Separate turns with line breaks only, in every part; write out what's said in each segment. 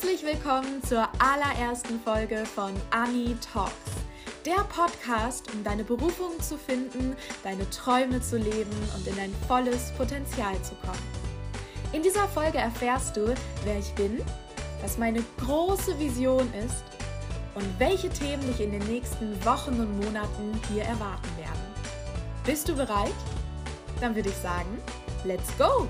Herzlich willkommen zur allerersten Folge von Annie Talks. Der Podcast, um deine Berufung zu finden, deine Träume zu leben und in dein volles Potenzial zu kommen. In dieser Folge erfährst du, wer ich bin, was meine große Vision ist und welche Themen dich in den nächsten Wochen und Monaten hier erwarten werden. Bist du bereit? Dann würde ich sagen, let's go!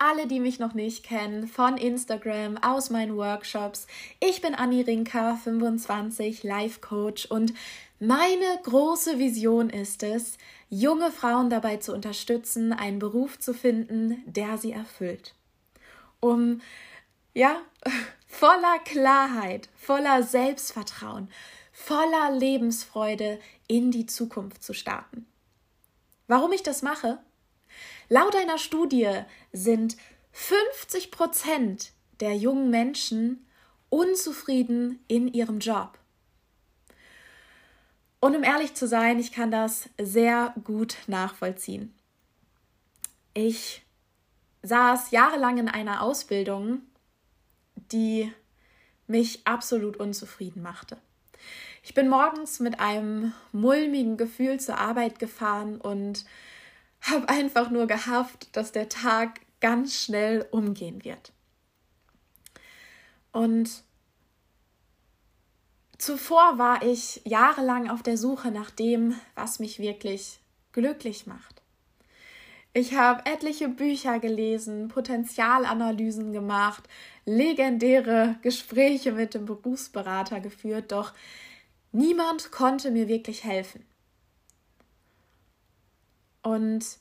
Alle, die mich noch nicht kennen, von Instagram, aus meinen Workshops, ich bin Anni Rinka, 25, Life Coach und meine große Vision ist es, junge Frauen dabei zu unterstützen, einen Beruf zu finden, der sie erfüllt. Um, ja, voller Klarheit, voller Selbstvertrauen, voller Lebensfreude in die Zukunft zu starten. Warum ich das mache? Laut einer Studie sind 50 Prozent der jungen Menschen unzufrieden in ihrem Job. Und um ehrlich zu sein, ich kann das sehr gut nachvollziehen. Ich saß jahrelang in einer Ausbildung, die mich absolut unzufrieden machte. Ich bin morgens mit einem mulmigen Gefühl zur Arbeit gefahren und habe einfach nur gehofft, dass der Tag ganz schnell umgehen wird. Und zuvor war ich jahrelang auf der Suche nach dem, was mich wirklich glücklich macht. Ich habe etliche Bücher gelesen, Potenzialanalysen gemacht, legendäre Gespräche mit dem Berufsberater geführt, doch niemand konnte mir wirklich helfen. Und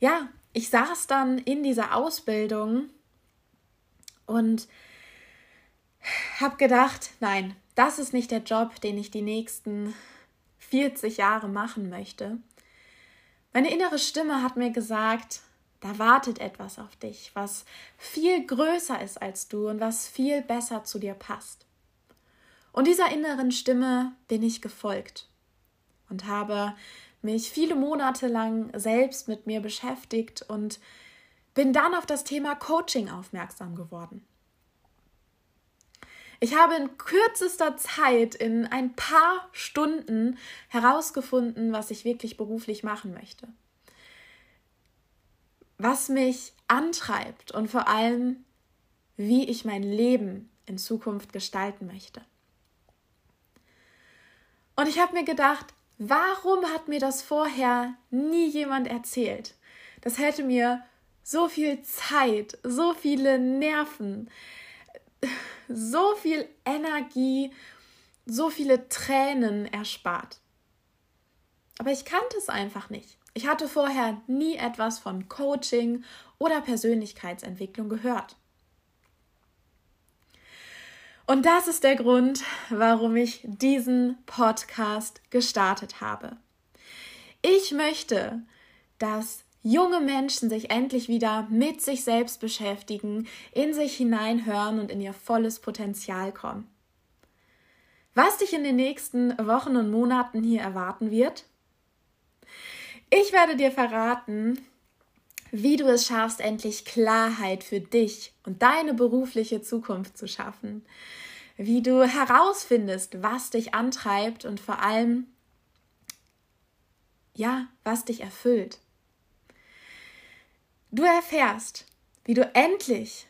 ja, ich saß dann in dieser Ausbildung und habe gedacht, nein, das ist nicht der Job, den ich die nächsten 40 Jahre machen möchte. Meine innere Stimme hat mir gesagt, da wartet etwas auf dich, was viel größer ist als du und was viel besser zu dir passt. Und dieser inneren Stimme bin ich gefolgt und habe mich viele Monate lang selbst mit mir beschäftigt und bin dann auf das Thema Coaching aufmerksam geworden. Ich habe in kürzester Zeit, in ein paar Stunden herausgefunden, was ich wirklich beruflich machen möchte. Was mich antreibt und vor allem, wie ich mein Leben in Zukunft gestalten möchte. Und ich habe mir gedacht, Warum hat mir das vorher nie jemand erzählt? Das hätte mir so viel Zeit, so viele Nerven, so viel Energie, so viele Tränen erspart. Aber ich kannte es einfach nicht. Ich hatte vorher nie etwas von Coaching oder Persönlichkeitsentwicklung gehört. Und das ist der Grund, warum ich diesen Podcast gestartet habe. Ich möchte, dass junge Menschen sich endlich wieder mit sich selbst beschäftigen, in sich hineinhören und in ihr volles Potenzial kommen. Was dich in den nächsten Wochen und Monaten hier erwarten wird? Ich werde dir verraten, wie du es schaffst, endlich Klarheit für dich und deine berufliche Zukunft zu schaffen, wie du herausfindest, was dich antreibt und vor allem, ja, was dich erfüllt. Du erfährst, wie du endlich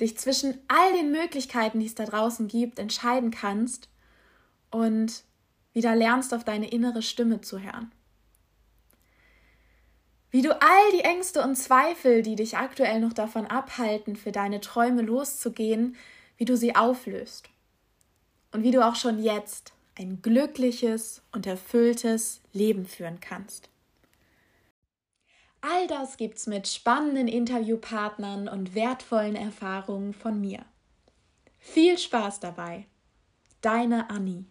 dich zwischen all den Möglichkeiten, die es da draußen gibt, entscheiden kannst und wieder lernst, auf deine innere Stimme zu hören. Wie du all die Ängste und Zweifel, die dich aktuell noch davon abhalten, für deine Träume loszugehen, wie du sie auflöst. Und wie du auch schon jetzt ein glückliches und erfülltes Leben führen kannst. All das gibt's mit spannenden Interviewpartnern und wertvollen Erfahrungen von mir. Viel Spaß dabei. Deine Annie.